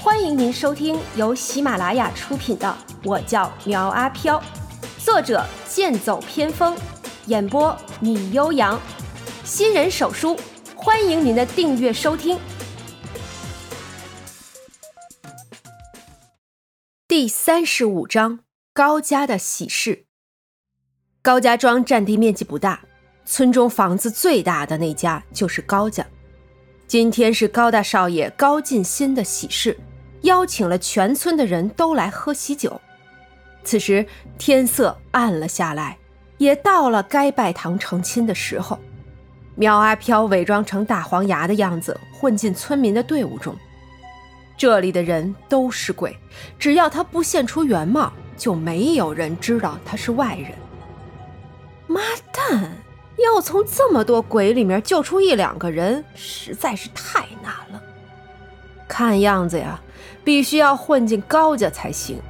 欢迎您收听由喜马拉雅出品的《我叫苗阿飘》，作者剑走偏锋，演播米悠扬，新人手书，欢迎您的订阅收听。第三十五章高家的喜事。高家庄占地面积不大，村中房子最大的那家就是高家。今天是高大少爷高进新的喜事，邀请了全村的人都来喝喜酒。此时天色暗了下来，也到了该拜堂成亲的时候。苗阿飘伪装成大黄牙的样子，混进村民的队伍中。这里的人都是鬼，只要他不现出原貌，就没有人知道他是外人。妈蛋！要从这么多鬼里面救出一两个人，实在是太难了。看样子呀，必须要混进高家才行。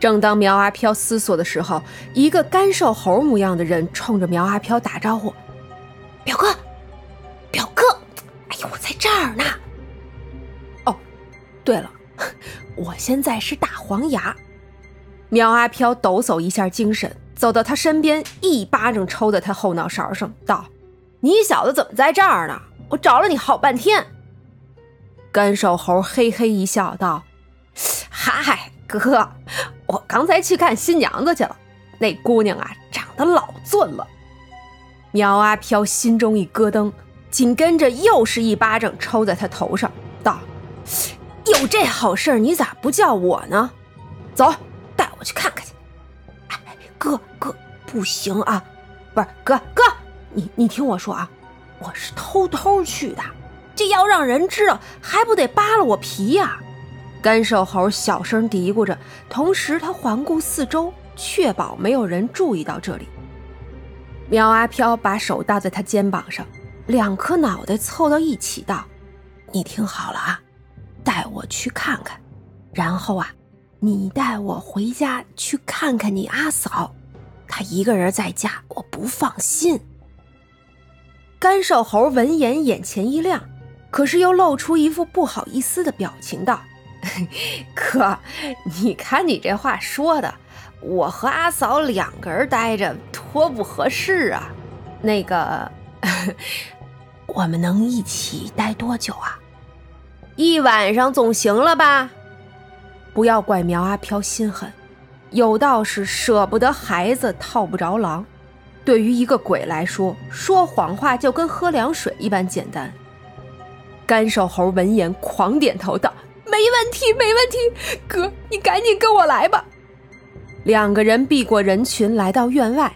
正当苗阿飘思索的时候，一个干瘦猴模样的人冲着苗阿飘打招呼：“表哥，表哥，哎呦，我在这儿呢。哦，对了，我现在是大黄牙。”苗阿飘抖擞一下精神。走到他身边，一巴掌抽在他后脑勺上，道：“你小子怎么在这儿呢？我找了你好半天。”干瘦猴嘿嘿一笑，道：“嗨，哥，我刚才去看新娘子去了。那姑娘啊，长得老俊了。”苗阿飘心中一咯噔，紧跟着又是一巴掌抽在他头上，道：“有这好事，你咋不叫我呢？走，带我去看看去。”哎哥哥，不行啊！不是哥哥，你你听我说啊，我是偷偷去的，这要让人知道，还不得扒了我皮呀！干瘦猴小声嘀咕着，同时他环顾四周，确保没有人注意到这里。苗阿飘把手搭在他肩膀上，两颗脑袋凑到一起，道：“你听好了啊，带我去看看，然后啊。”你带我回家去看看你阿嫂，她一个人在家，我不放心。干瘦猴闻言眼前一亮，可是又露出一副不好意思的表情，道：“ 哥，你看你这话说的，我和阿嫂两个人待着多不合适啊。那个，我们能一起待多久啊？一晚上总行了吧？”不要怪苗阿飘心狠，有道是舍不得孩子套不着狼。对于一个鬼来说，说谎话就跟喝凉水一般简单。干瘦猴闻言狂点头道：“没问题，没问题，哥，你赶紧跟我来吧。”两个人避过人群，来到院外。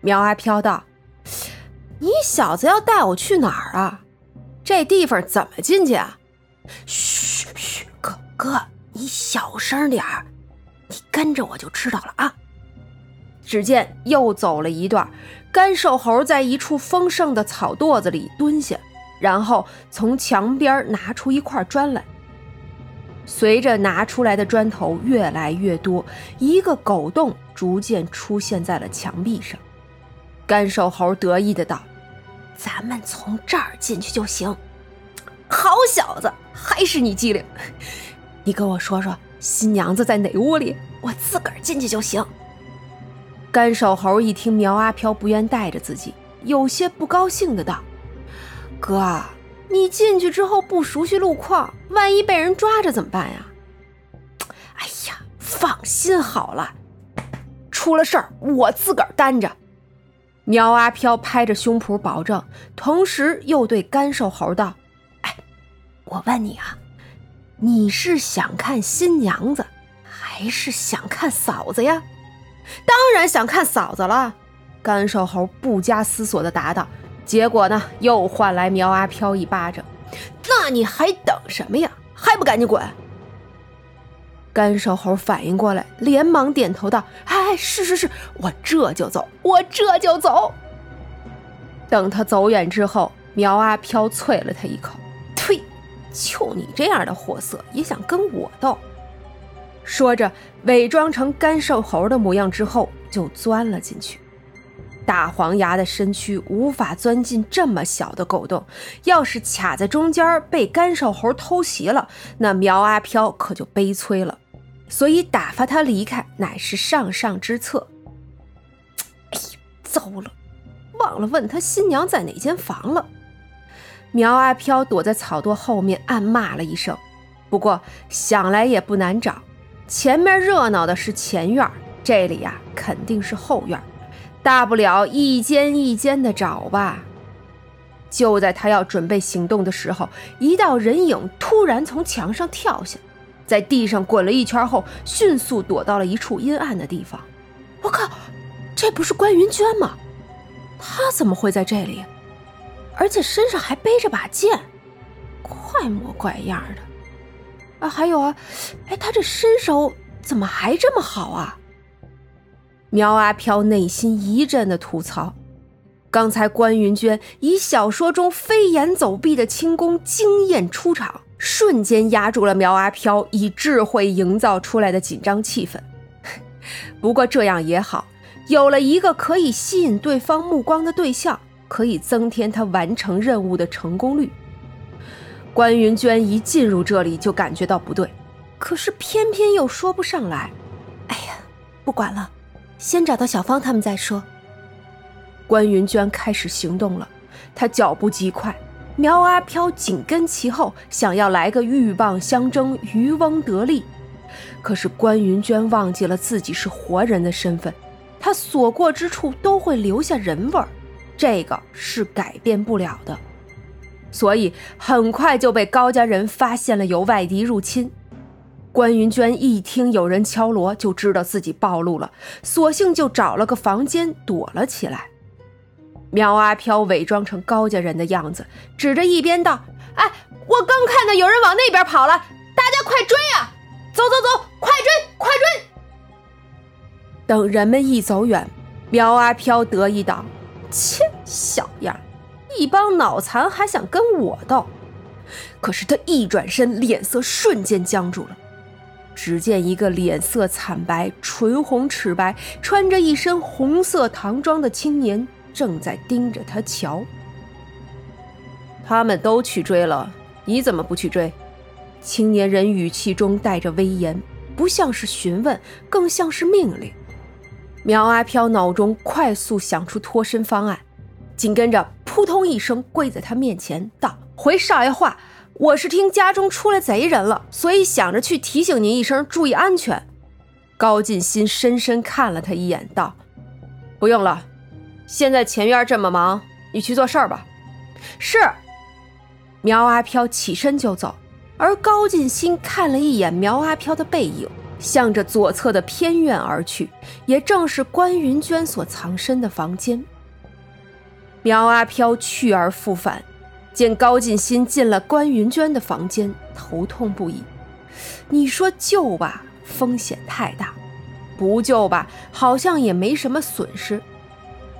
苗阿飘道：“你小子要带我去哪儿啊？这地方怎么进去啊？”“嘘嘘，哥哥。”你小声点儿，你跟着我就知道了啊。只见又走了一段，干瘦猴在一处丰盛的草垛子里蹲下，然后从墙边拿出一块砖来。随着拿出来的砖头越来越多，一个狗洞逐渐出现在了墙壁上。干瘦猴得意的道：“咱们从这儿进去就行。”好小子，还是你机灵。你跟我说说，新娘子在哪屋里？我自个儿进去就行。干瘦猴一听苗阿飘不愿带着自己，有些不高兴的道：“哥，你进去之后不熟悉路况，万一被人抓着怎么办呀？” 哎呀，放心好了，出了事儿我自个儿担着。苗阿飘拍着胸脯保证，同时又对干瘦猴道：“哎，我问你啊。”你是想看新娘子，还是想看嫂子呀？当然想看嫂子了。干瘦猴不加思索的答道。结果呢，又换来苗阿飘一巴掌。那你还等什么呀？还不赶紧滚！干瘦猴反应过来，连忙点头道：“哎，是是是，我这就走，我这就走。”等他走远之后，苗阿飘啐了他一口。呸就你这样的货色，也想跟我斗？说着，伪装成干瘦猴的模样之后，就钻了进去。大黄牙的身躯无法钻进这么小的狗洞，要是卡在中间被干瘦猴偷袭了，那苗阿飘可就悲催了。所以打发他离开乃是上上之策。哎呀，糟了，忘了问他新娘在哪间房了。苗阿飘躲在草垛后面暗骂了一声，不过想来也不难找，前面热闹的是前院，这里呀肯定是后院。大不了一间一间的找吧。就在他要准备行动的时候，一道人影突然从墙上跳下，在地上滚了一圈后，迅速躲到了一处阴暗的地方。我靠，这不是关云娟吗？她怎么会在这里？而且身上还背着把剑，怪模怪样的。啊，还有啊，哎，他这身手怎么还这么好啊？苗阿飘内心一阵的吐槽，刚才关云娟以小说中飞檐走壁的轻功惊艳出场，瞬间压住了苗阿飘以智慧营造出来的紧张气氛。不过这样也好，有了一个可以吸引对方目光的对象，可以增添他完成任务的成功率。关云娟一进入这里就感觉到不对，可是偏偏又说不上来。哎呀，不管了。先找到小芳他们再说。关云娟开始行动了，她脚步极快，苗阿飘紧跟其后，想要来个鹬蚌相争，渔翁得利。可是关云娟忘记了自己是活人的身份，她所过之处都会留下人味儿，这个是改变不了的。所以很快就被高家人发现了有外敌入侵。关云娟一听有人敲锣，就知道自己暴露了，索性就找了个房间躲了起来。苗阿飘伪装成高家人的样子，指着一边道：“哎，我刚看到有人往那边跑了，大家快追啊！走走走，快追，快追！”等人们一走远，苗阿飘得意道：“切，小样，一帮脑残还想跟我斗？”可是他一转身，脸色瞬间僵住了。只见一个脸色惨白、唇红齿白、穿着一身红色唐装的青年正在盯着他瞧。他们都去追了，你怎么不去追？青年人语气中带着威严，不像是询问，更像是命令。苗阿飘脑中快速想出脱身方案，紧跟着扑通一声跪在他面前，道：“回少爷话。”我是听家中出来贼人了，所以想着去提醒您一声，注意安全。高进新深深看了他一眼，道：“不用了，现在前院这么忙，你去做事儿吧。”是。苗阿飘起身就走，而高进新看了一眼苗阿飘的背影，向着左侧的偏院而去，也正是关云娟所藏身的房间。苗阿飘去而复返。见高进新进了关云娟的房间，头痛不已。你说救吧，风险太大；不救吧，好像也没什么损失。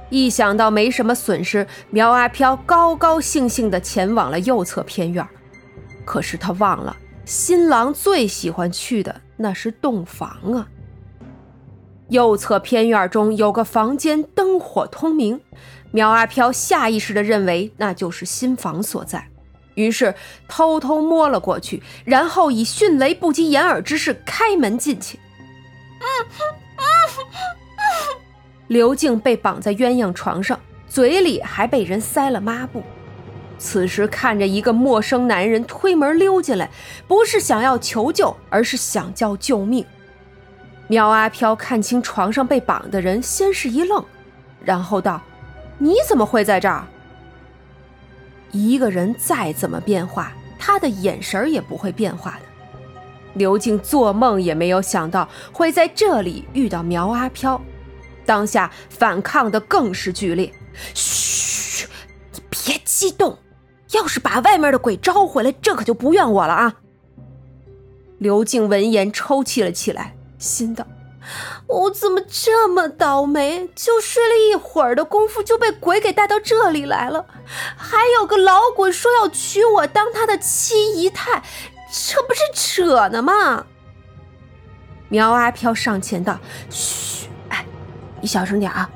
一想到没什么损失，苗阿飘高高兴兴地前往了右侧偏院。可是他忘了，新郎最喜欢去的那是洞房啊。右侧偏院中有个房间，灯火通明。苗阿飘下意识地认为那就是新房所在，于是偷偷摸了过去，然后以迅雷不及掩耳之势开门进去。刘静被绑在鸳鸯床上，嘴里还被人塞了抹布。此时看着一个陌生男人推门溜进来，不是想要求救，而是想叫救命。苗阿飘看清床上被绑的人，先是一愣，然后道。你怎么会在这儿？一个人再怎么变化，他的眼神也不会变化的。刘静做梦也没有想到会在这里遇到苗阿飘，当下反抗的更是剧烈。嘘，你别激动，要是把外面的鬼招回来，这可就不怨我了啊！刘静闻言抽泣了起来，心道。我怎么这么倒霉？就睡了一会儿的功夫，就被鬼给带到这里来了。还有个老鬼说要娶我当他的七姨太，这不是扯呢吗？苗阿飘上前道：“嘘，哎，你小声点啊！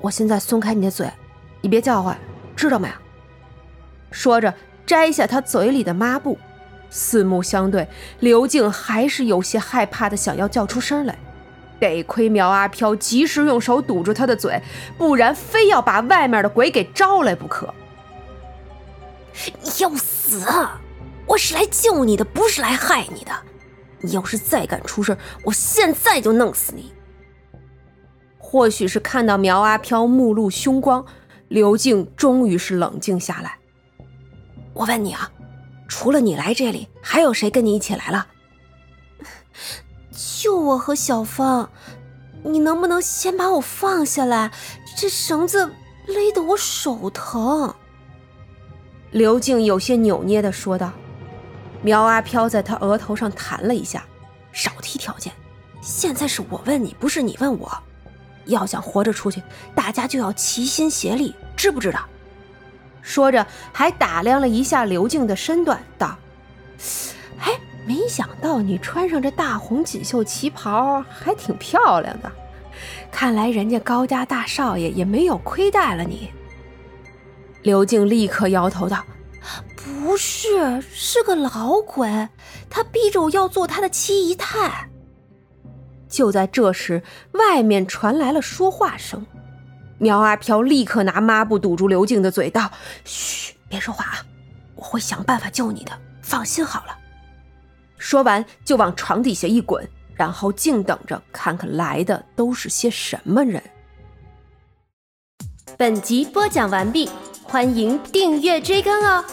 我现在松开你的嘴，你别叫唤，知道没？说着，摘下他嘴里的抹布。四目相对，刘静还是有些害怕的，想要叫出声来。得亏苗阿飘及时用手堵住他的嘴，不然非要把外面的鬼给招来不可。你要死！我是来救你的，不是来害你的。你要是再敢出声，我现在就弄死你。或许是看到苗阿飘目露凶光，刘静终于是冷静下来。我问你啊，除了你来这里，还有谁跟你一起来了？就我和小芳。你能不能先把我放下来？这绳子勒得我手疼。刘静有些扭捏的说道。苗阿飘在他额头上弹了一下，少提条件。现在是我问你，不是你问我。要想活着出去，大家就要齐心协力，知不知道？说着，还打量了一下刘静的身段，道：“哎，没想到你穿上这大红锦绣旗袍，还挺漂亮的。看来人家高家大少爷也没有亏待了你。”刘静立刻摇头道：“不是，是个老鬼，他逼着我要做他的七姨太。”就在这时，外面传来了说话声。苗阿飘立刻拿抹布堵住刘静的嘴，道：“嘘，别说话啊，我会想办法救你的，放心好了。”说完就往床底下一滚，然后静等着看看来的都是些什么人。本集播讲完毕，欢迎订阅追更哦。